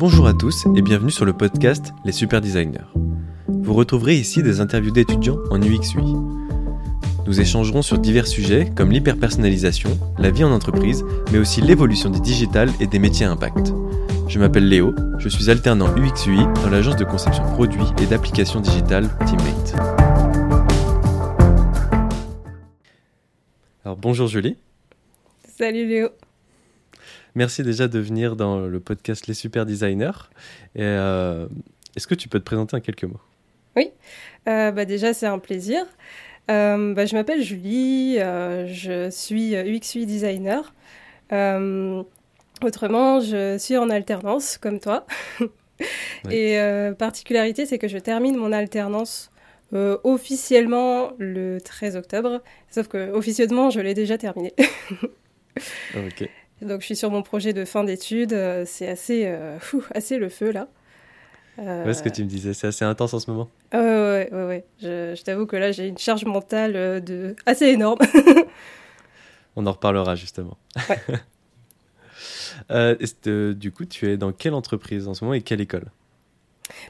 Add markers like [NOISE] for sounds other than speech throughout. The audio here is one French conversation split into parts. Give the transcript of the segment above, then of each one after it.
Bonjour à tous et bienvenue sur le podcast Les Super Designers. Vous retrouverez ici des interviews d'étudiants en UX UI. Nous échangerons sur divers sujets comme l'hyperpersonnalisation, la vie en entreprise, mais aussi l'évolution des digitales et des métiers à impact. Je m'appelle Léo, je suis alternant UX UI dans l'agence de conception produits et d'applications digitales Teammate. Alors bonjour Julie. Salut Léo. Merci déjà de venir dans le podcast Les Super Designers. Euh, est-ce que tu peux te présenter en quelques mots? Oui, euh, bah déjà c'est un plaisir. Euh, bah, je m'appelle Julie, je suis UX UI designer. autrement, je suis en alternance comme toi. [LAUGHS] Et particularité, c'est que je termine mon alternance officiellement le 13 octobre, sauf que officieusement, je l'ai déjà terminé. [LAUGHS] ok. Donc je suis sur mon projet de fin d'études. Euh, c'est assez, euh, [LAUGHS] assez le feu là. Euh... ce que tu me disais, c'est assez intense en ce moment. ouais, ouais, ouais, ouais. Je, je t'avoue que là, j'ai une charge mentale euh, de... assez énorme. [LAUGHS] On en reparlera justement. Ouais. [LAUGHS] du coup, tu es dans quelle entreprise en ce moment et quelle école?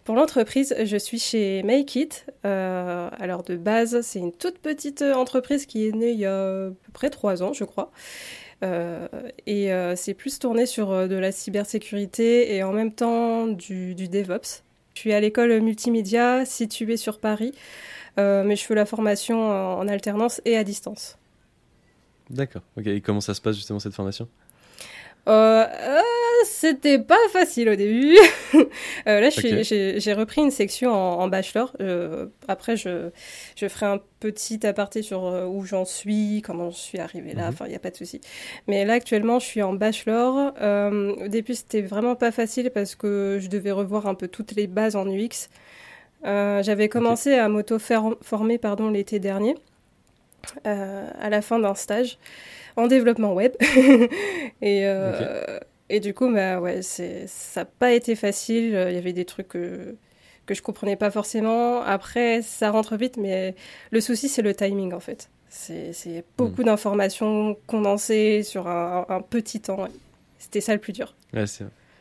Pour l'entreprise, je suis chez Make It. alors de base, c'est une toute petite entreprise qui est née il y a à peu près trois ans, je crois. Euh, et euh, c'est plus tourné sur euh, de la cybersécurité et en même temps du, DevOps. Je suis à l'école multimédia située sur Paris, mais je fais la formation en alternance et à distance. D'accord. Ok. Et comment ça se passe justement cette formation? Euh, euh, c'était pas facile au début. [LAUGHS] euh, là, j'ai repris une section en, bachelor. Euh, après, je, je ferai un petit aparté sur euh, où j'en suis, comment je suis arrivée là. Mhm. Enfin, il n'y a pas de souci. Mais là, actuellement, je suis en bachelor. au début, c'était vraiment pas facile parce que je devais revoir un peu toutes les bases en UX. J'avais commencé à m'auto-former l'été dernier, à la fin d'un stage en développement web. [LAUGHS] et, euh, et du coup, bah, ouais, ça n'a pas été facile. Il y avait des trucs que, que je comprenais pas forcément. Après, ça rentre vite, mais le souci, c'est le timing en fait. C'est beaucoup hmm. d'informations condensées sur un, petit temps. C'était ça le plus dur. Ouais,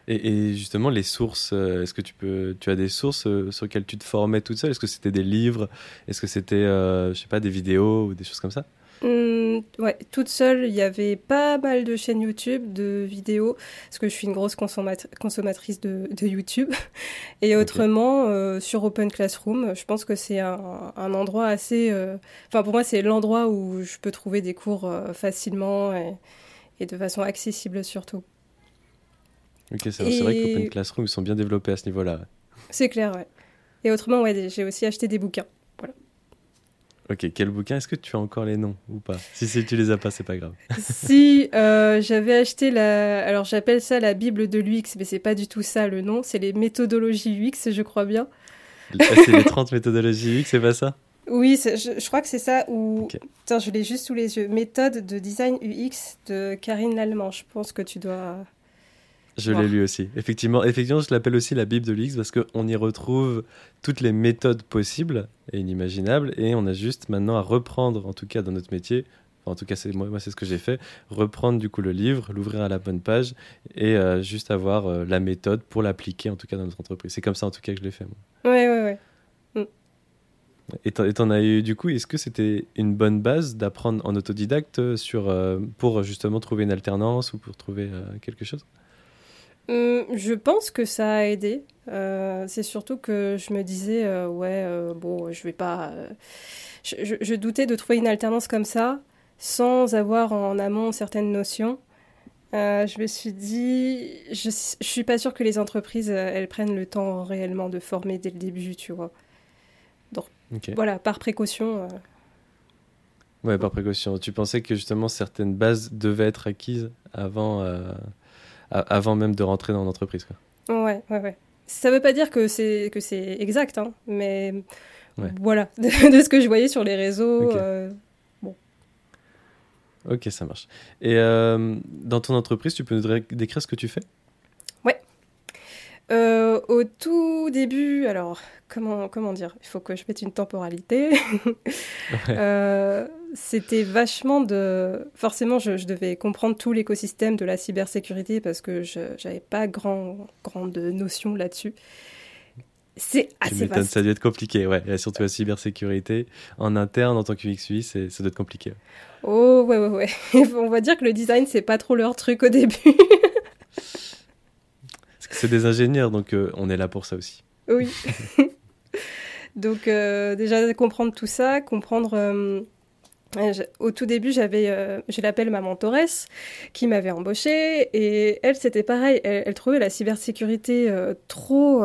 et, et, justement, les sources, euh, est-ce que tu, peux, tu as des sources euh, sur lesquelles tu te formais toute seule? Est-ce que c'était des livres? Est-ce que c'était, je sais pas, des vidéos ou des choses comme ça? Mmh, ouais, toute seule, il y avait pas mal de chaînes YouTube, de vidéos, parce que je suis une grosse consommatrice de, YouTube. [LAUGHS] Et autrement, euh, sur Open Classroom, je pense que c'est un, endroit assez... Euh, enfin, pour moi, c'est l'endroit où je peux trouver des cours euh, facilement et, de façon accessible surtout. Ok, c'est vrai qu'Open Classroom, ils sont bien développés à ce niveau-là. C'est clair, ouais. Et autrement, ouais, j'ai aussi acheté des bouquins. Ok, quel bouquin Est-ce que tu as encore les noms ou pas? Si, si tu les as pas, c'est pas grave. [LAUGHS] si, euh, j'avais acheté la. Alors j'appelle ça la Bible de l'UX, mais c'est pas du tout ça le nom. C'est les méthodologies UX, je crois bien. Ah, c'est les 30 méthodologies UX, c'est pas ça? Oui, je, crois que c'est ça. Ou. Tiens, je l'ai juste sous les yeux. Méthode de design UX de Karine Lallemand. Je pense que tu dois. Je l'ai lu aussi. Effectivement, effectivement, je l'appelle aussi la Bible de l'UX parce qu'on y retrouve toutes les méthodes possibles et inimaginables et on a juste maintenant à reprendre, en tout cas dans notre métier, en tout cas c'est moi, moi c'est ce que j'ai fait, reprendre du coup le livre, l'ouvrir à la bonne page et euh, juste avoir euh, la méthode pour l'appliquer en tout cas dans notre entreprise. C'est comme ça en tout cas que je l'ai fait. Moi. Ouais, ouais, ouais. Mm. Et t'en as eu du coup, est-ce que c'était une bonne base d'apprendre en autodidacte euh, sur, pour justement trouver une alternance ou pour trouver quelque chose? Je pense que ça a aidé. Euh, c'est surtout que je me disais, euh, ouais, euh, bon, je vais pas. Je, doutais de trouver une alternance comme ça, sans avoir en amont certaines notions. je me suis dit, je, je suis pas sûre que les entreprises, elles prennent le temps réellement de former dès le début, tu vois. Donc, voilà, par précaution. Ouais, par précaution. Tu pensais que justement certaines bases devaient être acquises avant avant même de rentrer dans l'entreprise. Ouais, ouais, ouais. Ça veut pas dire que c'est que c'est exact, hein, mais voilà, [LAUGHS] de, ce que je voyais sur les réseaux. Euh, bon. Ok, ça marche. Et euh, dans ton entreprise, tu peux nous décrire ce que tu fais? Euh, au tout début, alors comment comment dire Il faut que je mette une temporalité. [LAUGHS] c'était vachement de. Forcément, je, devais comprendre tout l'écosystème de la cybersécurité parce que je n'avais pas grand, grande notion là-dessus. C'est assez vaste. Ça doit être compliqué, ouais. surtout la cybersécurité en interne en tant que UX ça doit être compliqué. Oh, ouais, ouais, ouais. [LAUGHS] On va dire que le design, c'est pas trop leur truc au début. [LAUGHS] c'est des ingénieurs, donc euh, on est là pour ça aussi. Oui. [LAUGHS] donc, euh, déjà, comprendre tout ça, comprendre. Euh, au tout début, j'avais, je l'appelle ma mentoresse, qui m'avait embauchée, et elle, c'était pareil. Elle, trouvait la cybersécurité trop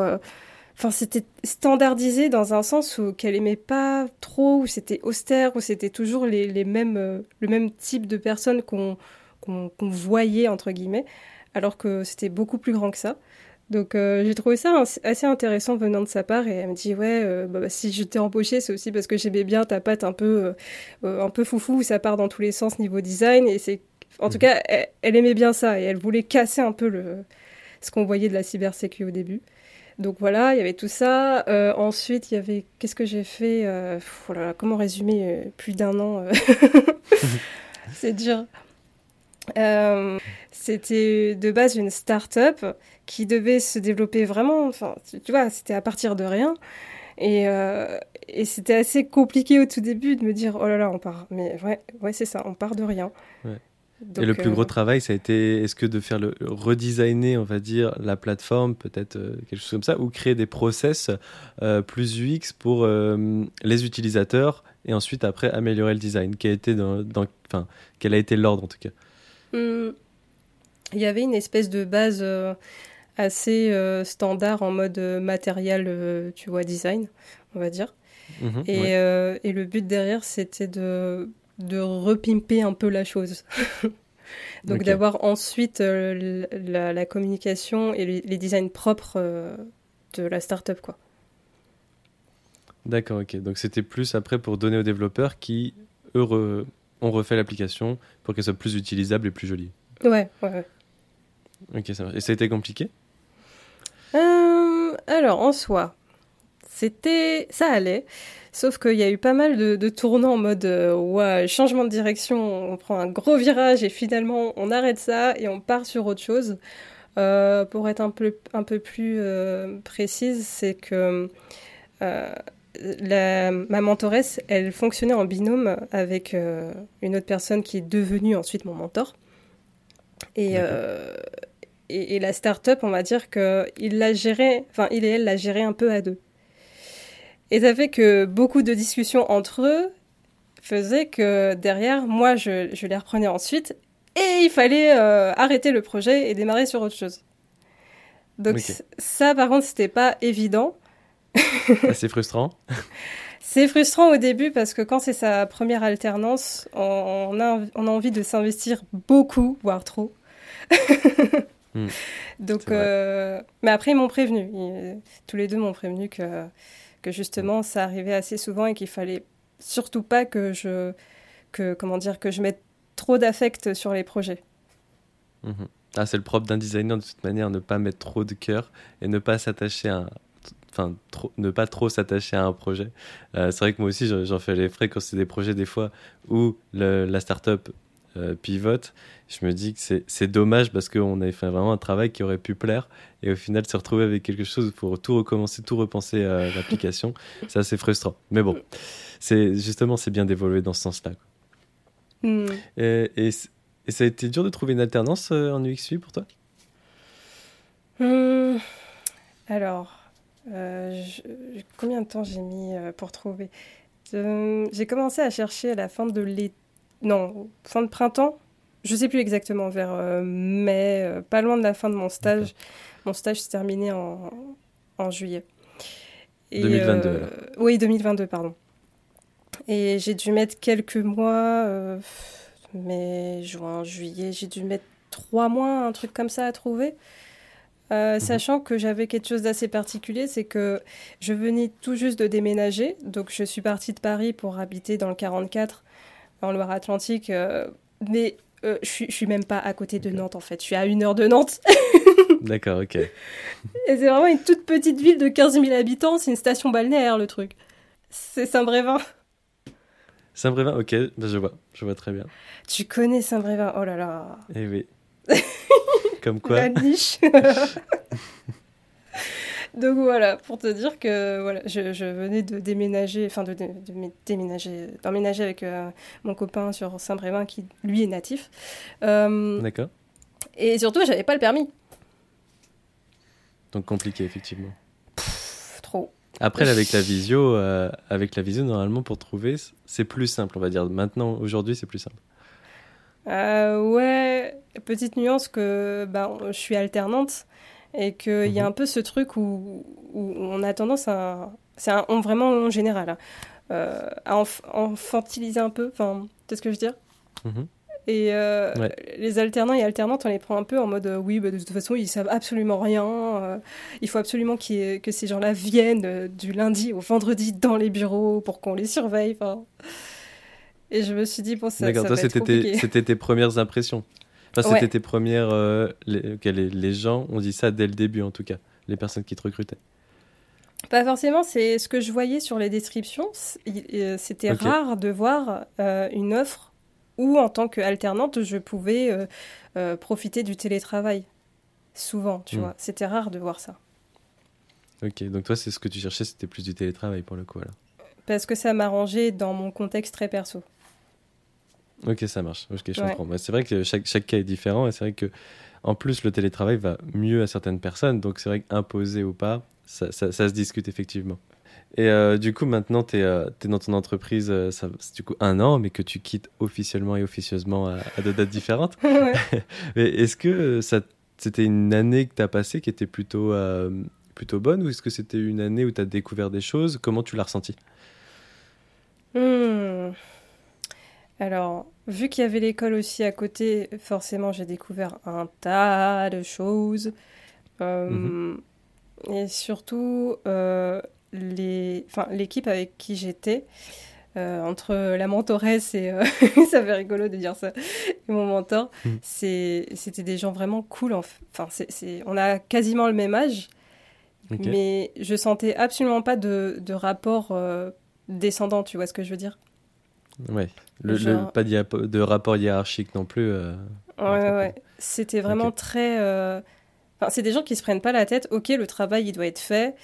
enfin c'était standardisé dans un sens où qu'elle aimait pas trop où c'était austère où c'était toujours les, mêmes le même type de personnes qu'on voyait entre guillemets alors que c'était beaucoup plus grand que ça donc euh, j'ai trouvé ça assez intéressant venant de sa part et elle me dit ouais euh, bah, bah, si je t'ai embauché c'est aussi parce que j'aimais bien ta patte un peu un peu foufou où ça part dans tous les sens niveau design et c'est en tout mmh. cas elle, elle, aimait bien ça et elle voulait casser un peu le ce qu'on voyait de la cybersécurité au début donc voilà, il y avait tout ça. Euh, ensuite, il y avait. Qu'est-ce que j'ai fait euh, Comment résumer euh, plus d'un an [LAUGHS] [LAUGHS] C'est dur. C'était de base une start-up qui devait se développer vraiment. Enfin, tu vois, c'était à partir de rien. Et, et c'était assez compliqué au tout début de me dire oh là là, on part. Mais ouais, ouais c'est ça, on part de rien. Ouais et le plus gros euh, travail, ça a été, est-ce que de faire le redesigner, on va dire, la plateforme, peut-être euh, quelque chose comme ça, ou créer des process euh, plus UX pour les utilisateurs et ensuite après améliorer le design. Quel a été dans, enfin, quel a été l'ordre en tout cas? Hmm. Il y avait une espèce de base assez standard en mode matériel, tu vois, design, on va dire. Mhm, et, et, le but derrière, c'était de de repimper un peu la chose. [LAUGHS] Donc d'avoir ensuite euh, la, communication et les, designs propres euh, de la startup quoi. D'accord, ok. Donc c'était plus après pour donner aux développeurs qui, eux, ont refait l'application pour qu'elle soit plus utilisable et plus jolie. Ouais, ouais, ouais. Ok, ça Et ça a été compliqué? Euh, Alors, en soi, c'était... ça allait. Sauf qu'il y a eu pas mal de, tournants en mode euh, changement de direction, on prend un gros virage et finalement on arrête ça et on part sur autre chose. Euh, pour être un peu, un peu plus euh, précise, c'est que la, ma mentoresse, elle fonctionnait en binôme avec une autre personne qui est devenue ensuite mon mentor. Et, et, et, la start-up, on va dire qu'il la gérait, enfin il et elle la géraient un peu à deux. Et ça fait que beaucoup de discussions entre eux faisaient que derrière, moi, je, je les reprenais ensuite et il fallait euh, arrêter le projet et démarrer sur autre chose. Donc ça, par contre, c'était pas évident. c'est frustrant. [LAUGHS] C'est frustrant au début parce que quand c'est sa première alternance, on, a, on a envie de s'investir beaucoup, voire trop. [LAUGHS] Hmm. Donc, euh, mais après ils m'ont prévenu. tous les deux m'ont prévenu que que justement ça arrivait assez souvent et qu'il fallait surtout pas que je que comment dire que je mette trop d'affect sur les projets. Mhm. Ah, c'est le propre d'un designer de toute manière, ne pas mettre trop de cœur et ne pas s'attacher à enfin trop, ne pas trop s'attacher à un projet. Euh, c'est vrai que moi aussi j'en fais les frais quand c'est des projets des fois où le, la startup euh, pivote, je me dis que c'est dommage parce qu'on avait fait vraiment un travail qui aurait pu plaire et au final se retrouver avec quelque chose pour tout recommencer, tout repenser à l'application, [LAUGHS] c'est assez frustrant. Mais bon, c'est justement c'est bien d'évoluer dans ce sens-là. Hmm. Et, ça a été dur de trouver une alternance euh, en UX pour toi? Hmm. Alors, euh, combien de temps j'ai mis pour trouver? J'ai commencé à chercher à la fin de l'été non, fin de printemps, je sais plus exactement, vers euh, mai, euh, pas loin de la fin de mon stage. Mon stage s'est terminé en, en juillet. 2022. Euh, oui, 2022, pardon. Et j'ai dû mettre quelques mois, mai, juin, juillet, j'ai dû mettre trois mois, un truc comme ça à trouver. Mhm. Sachant que j'avais quelque chose d'assez particulier, c'est que je venais tout juste de déménager, donc je suis partie de Paris pour habiter dans le 44 en Loire-Atlantique. Euh, mais euh, je, suis, suis même pas à côté de Nantes en fait. Je suis à une heure de Nantes. [LAUGHS] D'accord, ok. Et c'est vraiment une toute petite ville de 15 000 habitants. C'est une station balnéaire le truc. C'est Saint-Brévin. Saint-Brévin, ok, bah, je vois, je vois très bien. Tu connais Saint-Brévin, oh là là. Eh oui. [LAUGHS] Comme quoi. La niche. [LAUGHS] Donc voilà, pour te dire que voilà, je, venais de déménager, enfin de, déménager, d'emménager avec euh, mon copain sur Saint-Brévin qui lui est natif. Euh, D'accord. Et surtout, j'avais pas le permis. Donc compliqué effectivement. trop. Après, avec la visio, euh, avec la visio, normalement, pour trouver, c'est plus simple, on va dire. Maintenant, aujourd'hui, c'est plus simple. Euh, ouais, petite nuance que bah, je suis alternante et qu'il y a mhm. un peu ce truc où, où on a tendance à. C'est vraiment en général, hein, euh, à infantiliser un peu, enfin, tu ce que je veux dire? Mhm. Et euh, les alternants et alternantes, on les prend un peu en mode euh, oui, bah, de toute façon, ils savent absolument rien. Euh, il faut absolument que ces gens-là viennent du lundi au vendredi dans les bureaux pour qu'on les surveille. Et je me suis dit, bon, ça, D'accord, toi, c'était tes, premières impressions. C'était tes premières. Les, les, gens ont dit ça dès le début, en tout cas, les personnes qui te recrutaient. Pas forcément, c'est ce que je voyais sur les descriptions. C'était rare de voir une offre ou en tant qu'alternante, je pouvais euh, euh, profiter du télétravail. Souvent, tu hmm. vois. C'était rare de voir ça. Ok, donc toi, c'est ce que tu cherchais, c'était plus du télétravail pour le coup, alors. Parce que ça m'arrangeait dans mon contexte très perso. Ok, ça marche. Ok, je comprends. Bah, c'est vrai que chaque, chaque, cas est différent et c'est vrai que, en plus, le télétravail va mieux à certaines personnes. Donc, c'est vrai qu'imposé ou pas, ça, ça, ça, se discute effectivement. Et euh, du coup, maintenant, tu es, es, dans ton entreprise, euh, ça, du coup un an, mais que tu quittes officiellement et officieusement à, à deux dates différentes. [LAUGHS] [LAUGHS] Est-ce que euh, c'était une année que tu as passée qui était plutôt, plutôt bonne ou est-ce que c'était une année où tu as découvert des choses? Comment tu l'as ressenti hmm. Alors, vu qu'il y avait l'école aussi à côté, forcément, j'ai découvert un tas de choses. Mm-hmm. Et surtout, l'équipe avec qui j'étais, euh, entre la mentoresse et euh, [LAUGHS] ça fait rigolo de dire ça et mon mentor hmm. c'était des gens vraiment cool enfin on a quasiment le même âge mais je sentais absolument pas de, de rapport euh, descendant tu vois ce que je veux dire? Ouais. Le, pas de rapport hiérarchique non plus ouais ouais, c'était vraiment très enfin c'est des gens qui se prennent pas la tête. Ok le travail il doit être fait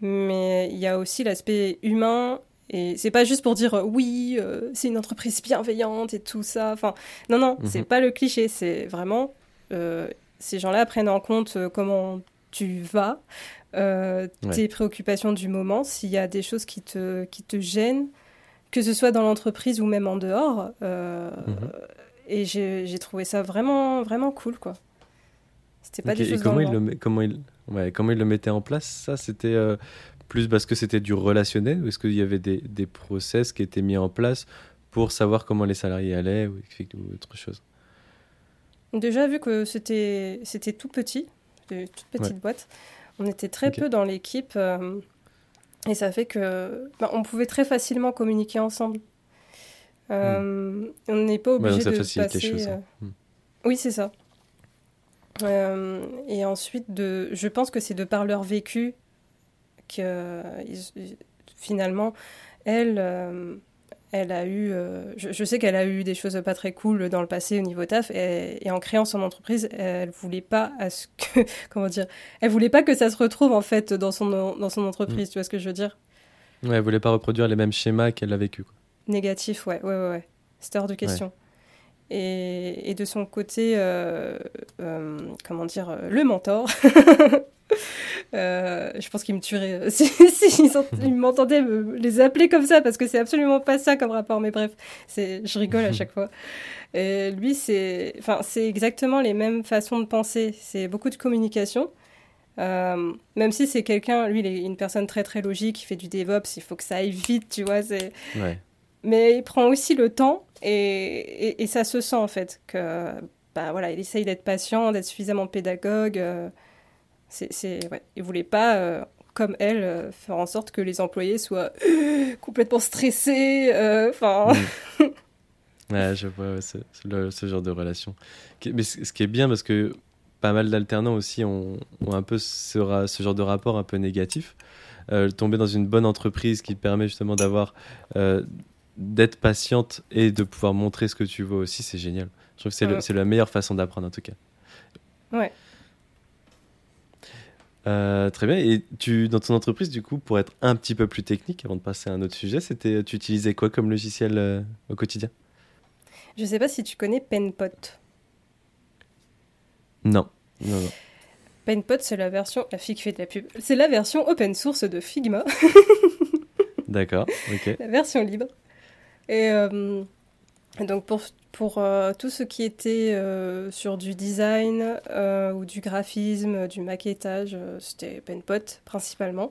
mais il y a aussi l'aspect humain. Et c'est pas juste pour dire euh, oui, euh, c'est une entreprise bienveillante et tout ça. Enfin, non, non, c'est mhm. pas le cliché. C'est vraiment euh, ces gens-là prennent en compte comment tu vas, tes préoccupations du moment, s'il y a des choses qui te, qui te gênent, que ce soit dans l'entreprise ou même en dehors. Mhm. Et j'ai trouvé ça vraiment, vraiment cool, quoi. C'était pas des choses et comment, il le, comment il Ouais, comment il le mettait en place? Ça, c'était euh, plus parce que c'était du relationnel ou est-ce qu'il y avait des, des, process qui étaient mis en place pour savoir comment les salariés allaient ou, autre chose? Déjà, vu que c'était tout petit, une toute petite boîte, on était très peu dans l'équipe euh, et ça fait que bah, on pouvait très facilement communiquer ensemble. Euh, hmm. On n'est pas obligé de passer. Les choses, hein. hmm. Oui, c'est ça. Euh, et ensuite, de, je pense que c'est de par leur vécu que finalement, elle, euh, elle a eu. Euh, je, sais qu'elle a eu des choses pas très cool dans le passé au niveau taf, et, en créant son entreprise, elle voulait pas à ce que. [LAUGHS] Comment dire Elle voulait pas que ça se retrouve en fait dans son, dans son entreprise, mm. tu vois ce que je veux dire? Ouais, elle voulait pas reproduire les mêmes schémas qu'elle a vécu. Négatif, ouais, ouais, ouais. ouais. C'était hors de question. Et, de son côté, euh, euh, comment dire, le mentor. [LAUGHS] je pense qu'il me tuerait [LAUGHS] si, si m'entendait les appeler comme ça parce que c'est absolument pas ça comme rapport. Mais bref, je rigole à chaque fois. Et lui, c'est, enfin, c'est exactement les mêmes façons de penser. C'est beaucoup de communication. même si c'est quelqu'un, lui, il est une personne très très logique, il fait du DevOps, il faut que ça aille vite, tu vois. Ouais mais il prend aussi le temps et, et, ça se sent en fait que bah voilà il essaye d'être patient d'être suffisamment pédagogue euh, c'est ouais. il voulait pas euh, comme elle euh, faire en sorte que les employés soient [GASPS] complètement stressés enfin mm. [LAUGHS] ouais, je vois ce, ce, genre de relation mais ce qui est bien parce que pas mal d'alternants aussi ont, ont, un peu ce, ce, genre de rapport un peu négatif tomber dans une bonne entreprise qui permet justement d'avoir d'être patiente et de pouvoir montrer ce que tu veux aussi, c'est génial. Je trouve que c'est la meilleure façon d'apprendre en tout cas. Ouais. Euh, très bien. Et tu, dans ton entreprise, du coup, pour être un petit peu plus technique, avant de passer à un autre sujet, c'était, tu utilisais quoi comme logiciel euh, au quotidien? Je sais pas si tu connais Penpot. Non. non, non. Penpot, c'est la version, la fille qui fait de la pub, c'est la version open source de Figma. D'accord, ok. [LAUGHS] La version libre. Et euh, donc pour, pour euh, tout ce qui était euh, sur du design ou du graphisme, du maquettage, c'était Penpot principalement.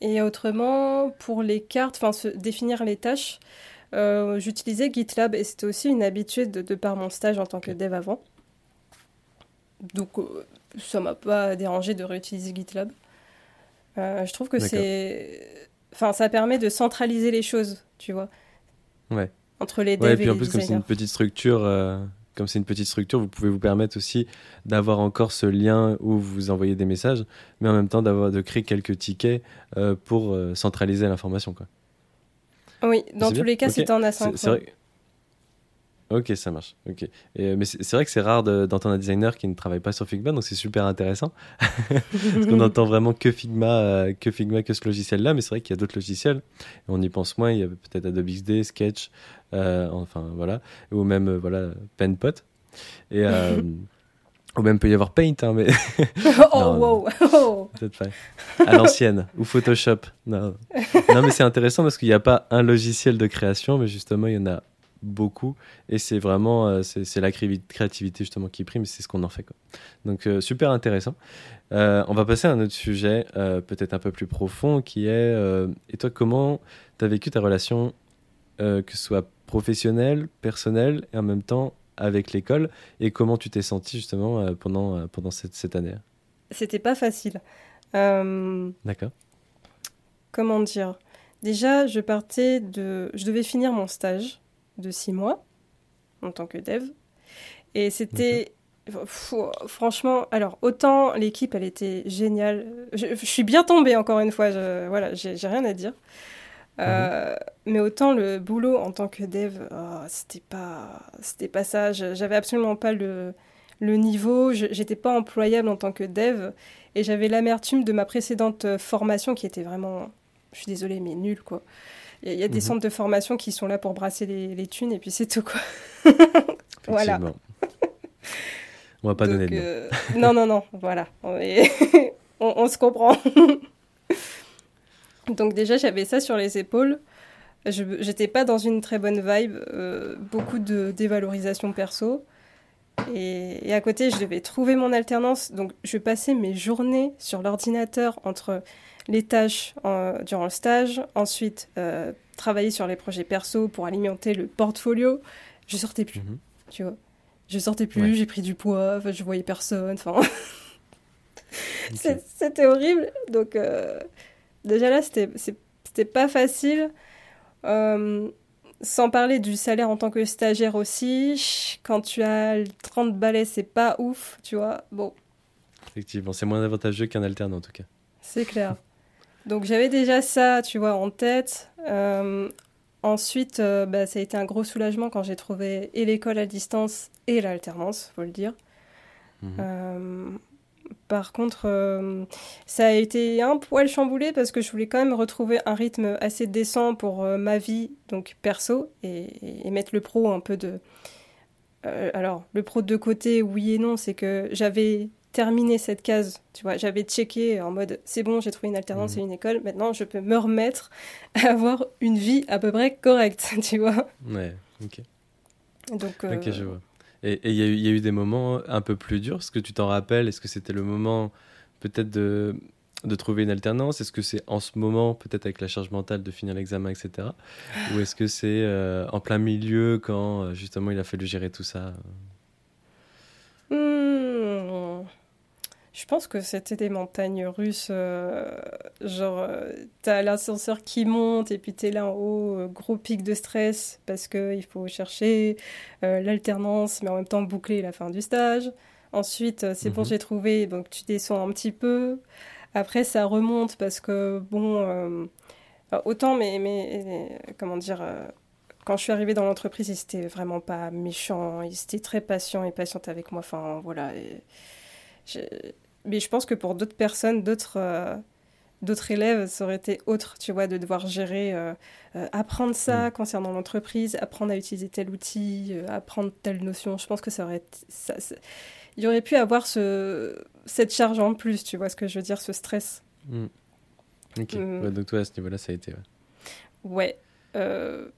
et autrement, pour les cartes, enfin définir les tâches, j'utilisais GitLab et c'était aussi une habitude de, par mon stage en tant que dev avant. Donc ça m'a pas dérangé de réutiliser GitLab. je trouve que c'est Enfin, ça permet de centraliser les choses, tu vois. Ouais. Entre les devs ouais, et puis en plus, comme c'est une petite structure, euh, comme c'est une petite structure, vous pouvez vous permettre aussi d'avoir encore ce lien où vous envoyez des messages, mais en même temps d'avoir de créer quelques tickets euh, pour euh, centraliser l'information, quoi. Oui, dans tous les cas, c'est en asynchrone. Ok, ça marche. Ok. Et, mais c'est vrai que c'est rare d'entendre un designer qui ne travaille pas sur Figma, donc c'est super intéressant. [LAUGHS] Parce qu'on [LAUGHS] entend vraiment que Figma, euh, que Figma, que ce logiciel-là, mais c'est vrai qu'il y a d'autres logiciels. On y pense moins. Il y a peut-être Adobe XD, Sketch, enfin voilà, ou même euh, voilà Penpot. Et [LAUGHS] ou même peut y avoir Paint, hein, mais. [LAUGHS] oh wow. Oh. Peut-être pas. À l'ancienne ou Photoshop. Non. non, mais c'est intéressant parce qu'il n'y a pas un logiciel de création, mais justement il y en a beaucoup et c'est vraiment euh, c'est la créativité justement qui prime c'est ce qu'on en fait quoi. donc euh, super intéressant euh, on va passer à un autre sujet peut-être un peu plus profond qui est et toi comment tu as vécu ta relation que ce soit professionnelle personnelle et en même temps avec l'école et comment tu t'es senti justement pendant pendant cette, cette année? C'était pas facile d'accord comment dire? Déjà je partais de je devais finir mon stage de six mois en tant que dev. Et c'était. Franchement, alors autant l'équipe elle était géniale. Je, suis bien tombée encore une fois, je, voilà, j'ai rien à dire. Euh, mhm. mais autant le boulot en tant que dev, oh, c'était pas, c'était pas ça. J'avais absolument pas le, le niveau. J'étais pas employable en tant que dev et j'avais l'amertume de ma précédente formation qui était vraiment, je suis désolée, mais nulle quoi. Il y, a des mhm. centres de formation qui sont là pour brasser les, thunes et puis c'est tout quoi. [LAUGHS] voilà. [LAUGHS] On va pas donner de nom. Euh, non, non, non, voilà. On, [LAUGHS] se comprend. Donc déjà, j'avais ça sur les épaules. Je n'étais pas dans une très bonne vibe. Euh, beaucoup de dévalorisation perso. Et, et, à côté, je devais trouver mon alternance. Donc je passais mes journées sur l'ordinateur entre les tâches durant le stage, ensuite euh, travailler sur les projets perso pour alimenter le portfolio. Je sortais plus, mhm. tu vois. Je sortais plus, j'ai pris du poids, je voyais personne, enfin... [LAUGHS] C'était horrible. Donc, euh, déjà là, c'était pas facile. Euh, sans parler du salaire en tant que stagiaire aussi. Quand tu as 30 balais, c'est pas ouf, tu vois. Bon. Effectivement, c'est moins avantageux qu'un alternant en tout cas. C'est clair. Donc j'avais déjà ça, tu vois, en tête. Euh, ensuite, euh, bah, ça a été un gros soulagement quand j'ai trouvé et l'école à distance et l'alternance, faut le dire. Mhm. Euh, par contre, ça a été un poil chamboulé parce que je voulais quand même retrouver un rythme assez décent pour ma vie, donc perso, et, et, mettre le pro un peu de... alors, le pro de côté, oui et non, c'est que j'avais terminé cette case. Tu vois, j'avais checké en mode c'est bon, j'ai trouvé une alternance mhm. et une école. Maintenant, je peux me remettre à avoir une vie à peu près correcte, [LAUGHS] tu vois. Ouais, ok. Donc, euh, Ok, je vois. Et il y, a eu des moments un peu plus durs. Est-ce que tu t'en rappelles? Est-ce que c'était le moment peut-être de, de trouver une alternance? Est-ce que c'est en ce moment, peut-être avec la charge mentale de finir l'examen, etc. Ou est-ce que c'est euh, en plein milieu quand euh, justement il a fallu gérer tout ça hmm. Je pense que c'était des montagnes russes. Euh, genre, euh, t'as l'ascenseur qui monte et puis t'es là en haut, euh, gros pic de stress parce qu'il faut chercher l'alternance, mais en même temps boucler la fin du stage. Ensuite, c'est bon, mhm. j'ai trouvé, donc tu descends un petit peu. Après, ça remonte parce que, bon, autant, mais, mais comment dire, quand je suis arrivée dans l'entreprise, ils étaient vraiment pas méchants, ils étaient très patients et patients avec moi. Enfin, voilà. Mais je pense que pour d'autres personnes, d'autres d'autres élèves, ça aurait été autre, tu vois, de devoir gérer, euh, euh, apprendre ça mm. concernant l'entreprise, apprendre à utiliser tel outil, euh, apprendre telle notion. Je pense que ça aurait, ça, il y aurait pu avoir ce, cette charge en plus, tu vois ce que je veux dire, ce stress. Mm. Ok. Mm. donc toi, à ce niveau-là, ça a été. Ouais.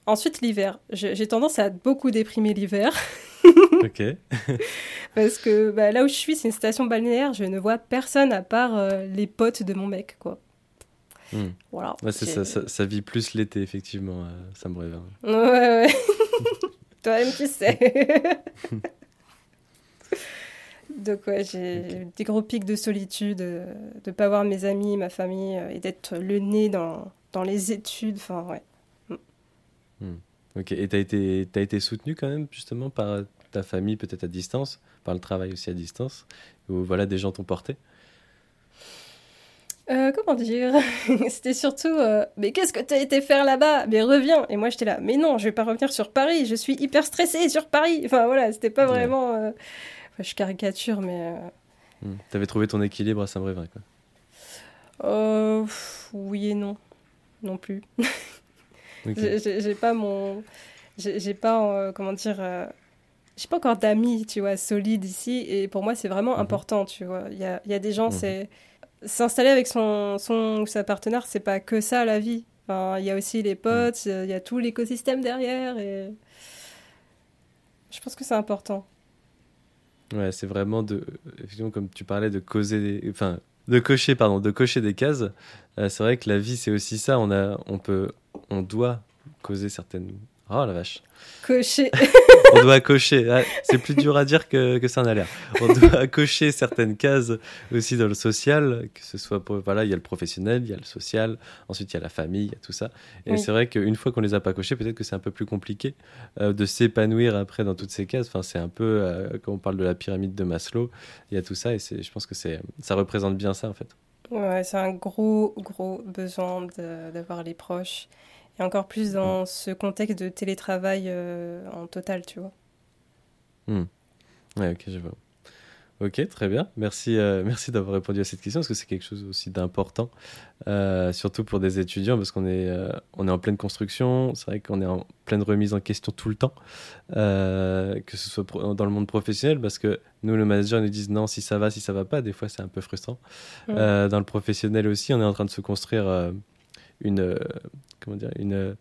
ensuite, l'hiver. J'ai tendance à beaucoup déprimer l'hiver. ok. [LAUGHS] Parce que bah, là où je suis, c'est une station balnéaire. Je ne vois personne à part les potes de mon mec, quoi. Hmm. Voilà. ça, ça, vit plus l'été, effectivement, euh, ça me réveille. Ouais, ouais. [LAUGHS] Toi-même, tu sais. [LAUGHS] Donc, ouais, j'ai des gros pics de solitude, euh, de ne pas voir mes amis, ma famille, euh, et d'être le nez dans, dans les études. Enfin, ouais. Hmm. Ok, et tu as été, as été soutenu quand même, justement, par ta famille, peut-être à distance, par le travail aussi à distance, où voilà, des gens t'ont porté? Euh, comment dire? [LAUGHS] C'était surtout, euh, mais qu'est-ce que tu as été faire là-bas? Mais reviens Et moi j'étais là, mais non, je vais pas revenir sur Paris, je suis hyper stressée sur Paris Enfin voilà, c'était pas vraiment. Euh, je caricature, mais. Hmm. T'avais trouvé ton équilibre à Saint-Brévin, quoi Oui et non. Non plus. [LAUGHS] j'ai pas mon. J'ai pas, comment dire j'ai pas encore d'amis, tu vois, solides ici. Et pour moi, c'est vraiment mhm. important, tu vois. Il y a, y a, des gens, mhm. c'est s'installer avec son, son ou sa partenaire, c'est pas que ça la vie. il y a aussi les potes, il y a tout l'écosystème derrière et je pense que c'est important. Ouais, c'est vraiment de, effectivement, comme tu parlais de causer, enfin, de cocher, pardon, de cocher des cases. Euh, c'est vrai que la vie, c'est aussi ça. On a, on peut, on doit causer certaines Oh la vache. Cocher. on doit cocher. Ah, c'est plus dur à dire que, que ça en a l'air. On doit [LAUGHS] cocher certaines cases aussi dans le social, que ce soit pour, voilà, il y a le professionnel, il y a le social, ensuite il y a la famille, il y a tout ça. Et c'est vrai qu'une fois qu'on les a pas cochés, peut-être que c'est un peu plus compliqué euh, de s'épanouir après dans toutes ces cases. Enfin, c'est un peu, euh, quand on parle de la pyramide de Maslow, il y a tout ça et je pense que ça représente bien ça en fait. Ouais, c'est un gros, gros besoin d'avoir les proches et encore plus dans ce contexte de télétravail euh, en total, tu vois. Ouais, ok, je vois. Ok, très bien. Merci, euh, merci d'avoir répondu à cette question parce que c'est quelque chose aussi d'important, euh, surtout pour des étudiants parce qu'on est, on est en pleine construction. C'est vrai qu'on est en pleine remise en question tout le temps, que ce soit dans le monde professionnel parce que nous, le manager, nous disent non, si ça va, si ça va pas. Des fois, c'est un peu frustrant. dans le professionnel aussi, on est en train de se construire une, euh, comment dire, une,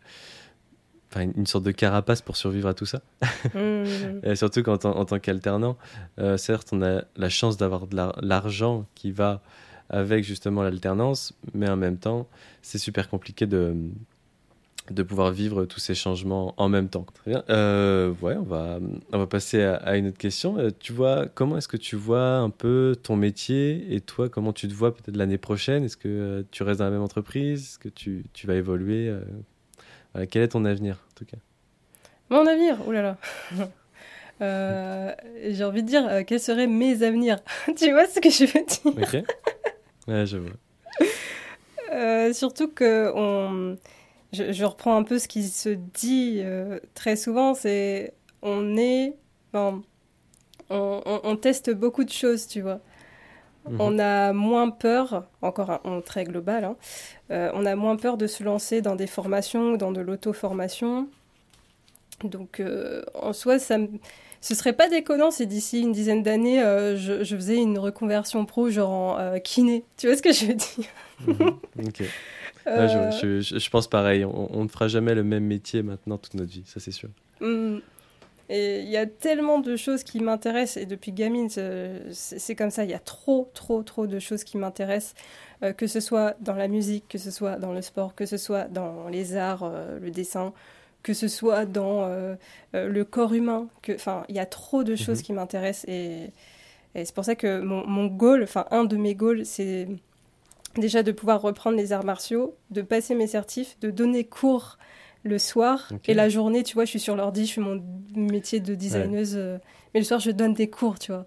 enfin, une sorte de carapace pour survivre à tout ça. [LAUGHS] Mmh. Et surtout quand en, tant qu'alternant, euh, certes, on a la chance d'avoir de l'argent qui va avec justement l'alternance, mais en même temps, c'est super compliqué de, de pouvoir vivre tous ces changements en même temps. Très bien. Euh, ouais, on va, on va passer à, une autre question. Euh, tu vois, comment est-ce que tu vois un peu ton métier et toi, comment tu te vois peut-être l'année prochaine? Est-ce que euh, tu restes dans la même entreprise? Est-ce que tu, tu, vas évoluer Quel est ton avenir en tout cas? Mon avenir? Oh là là [LAUGHS] J'ai envie de dire, quels seraient mes avenirs? [LAUGHS] Tu vois ce que je veux dire? Ok. Ouais, je vois. surtout que on je, reprends un peu ce qui se dit euh, très souvent, c'est on est, on, on, teste beaucoup de choses, tu vois. Mhm. On a moins peur, encore un, très global, hein, euh, on a moins peur de se lancer dans des formations ou dans de l'auto-formation. Donc, euh, en soi, ça me ce serait pas déconnant si d'ici une dizaine d'années, je, je, faisais une reconversion pro, genre en kiné. Tu vois ce que je veux dire? Ok. [LAUGHS] Euh, je, pense pareil. On, ne fera jamais le même métier maintenant toute notre vie, ça c'est sûr. Mm. Et il y a tellement de choses qui m'intéressent, et depuis gamine, c'est comme ça, il y a trop, trop, trop de choses qui m'intéressent, euh, que ce soit dans la musique, que ce soit dans le sport, que ce soit dans les arts, euh, le dessin, que ce soit dans le corps humain. Enfin, il y a trop de choses mhm. qui m'intéressent, et, et c'est pour ça que mon, mon goal, enfin, un de mes goals, c'est déjà de pouvoir reprendre les arts martiaux, de passer mes certifs, de donner cours le soir et la journée, tu vois, je suis sur l'ordi, je fais mon métier de designeuse, euh, mais le soir je donne des cours, tu vois.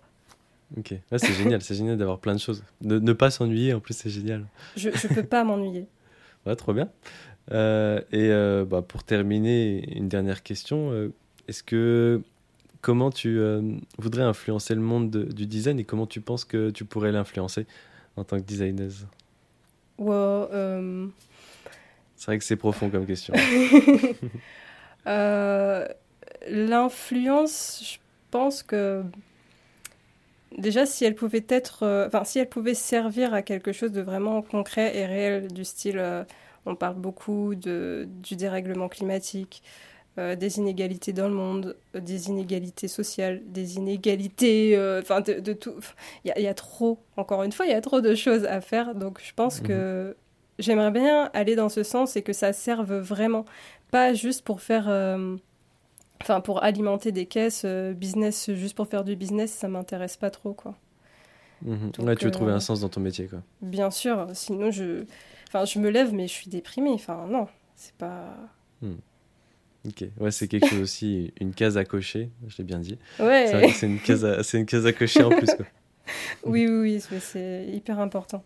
Ok, c'est génial, c'est génial d'avoir plein de choses. Ne, ne pas s'ennuyer, en plus c'est génial. Je ne peux pas m'ennuyer. [LAUGHS] Ouais, trop bien. et bah, pour terminer, une dernière question. Est-ce que comment tu voudrais influencer le monde du design et comment tu penses que tu pourrais l'influencer en tant que designer C'est vrai que c'est profond comme question. [LAUGHS] L'influence, je pense que déjà si elle pouvait être, euh, enfin si elle pouvait servir à quelque chose de vraiment concret et réel, du style, euh, on parle beaucoup de, du dérèglement climatique, euh, des inégalités dans le monde, des inégalités sociales, des inégalités, enfin de, tout. Il y, a trop, encore une fois, il y a trop de choses à faire. Donc je pense que mhm. j'aimerais bien aller dans ce sens et que ça serve vraiment, pas juste pour faire Enfin, pour alimenter des caisses, euh, business juste pour faire du business, ça m'intéresse pas trop, quoi. Mhm. ouais, tu veux trouver un euh, sens dans ton métier, quoi. Bien sûr, sinon je, enfin, je me lève, mais je suis déprimée. Enfin, non, c'est pas. Hmm. Ok, ouais, c'est quelque chose aussi, une case à cocher, je l'ai bien dit. Ouais. C'est une case, à... c'est une case à cocher en plus, quoi. [LAUGHS] oui, oui, oui, c'est hyper important.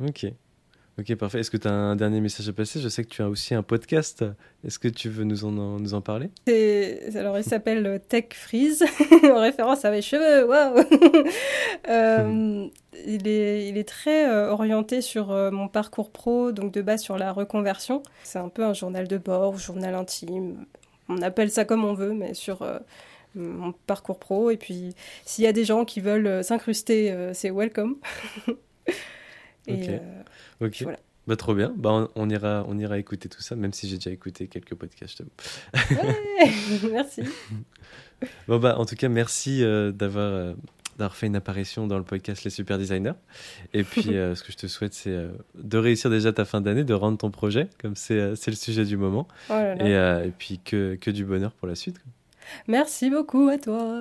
Ok. Ok, parfait. Est-ce que tu as un dernier message à passer? Je sais que tu as aussi un podcast. Est-ce que tu veux nous en, nous en parler? Alors, il s'appelle Tech Freeze, [LAUGHS] en référence à mes cheveux. Waouh [LAUGHS] euh, il, est, il est très euh, orienté sur euh, mon parcours pro, donc de base sur la reconversion. C'est un peu un journal de bord, journal intime. On appelle ça comme on veut, mais sur mon parcours pro. Et puis, s'il y a des gens qui veulent s'incruster, c'est welcome. [LAUGHS] Et, Ok. Voilà. Bah, trop bien. Bah, on, ira, on ira écouter tout ça, même si j'ai déjà écouté quelques podcasts. Ouais, [LAUGHS] merci. [LAUGHS] Bon, bah, en tout cas, merci euh, d'avoir, euh, d'avoir fait une apparition dans le podcast Les Super Designers. Et puis, euh, ce que je te souhaite, c'est de réussir déjà ta fin d'année, de rendre ton projet, comme c'est, c'est le sujet du moment. Oh et, et, puis que, que du bonheur pour la suite. Merci beaucoup à toi.